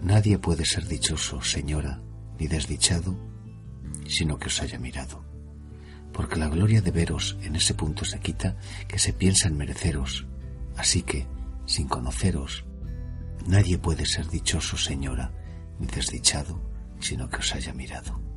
Nadie puede ser dichoso, señora, ni desdichado, sino que os haya mirado. Porque la gloria de veros en ese punto se quita que se piensa en mereceros. Así que, sin conoceros, nadie puede ser dichoso, señora, ni desdichado, sino que os haya mirado.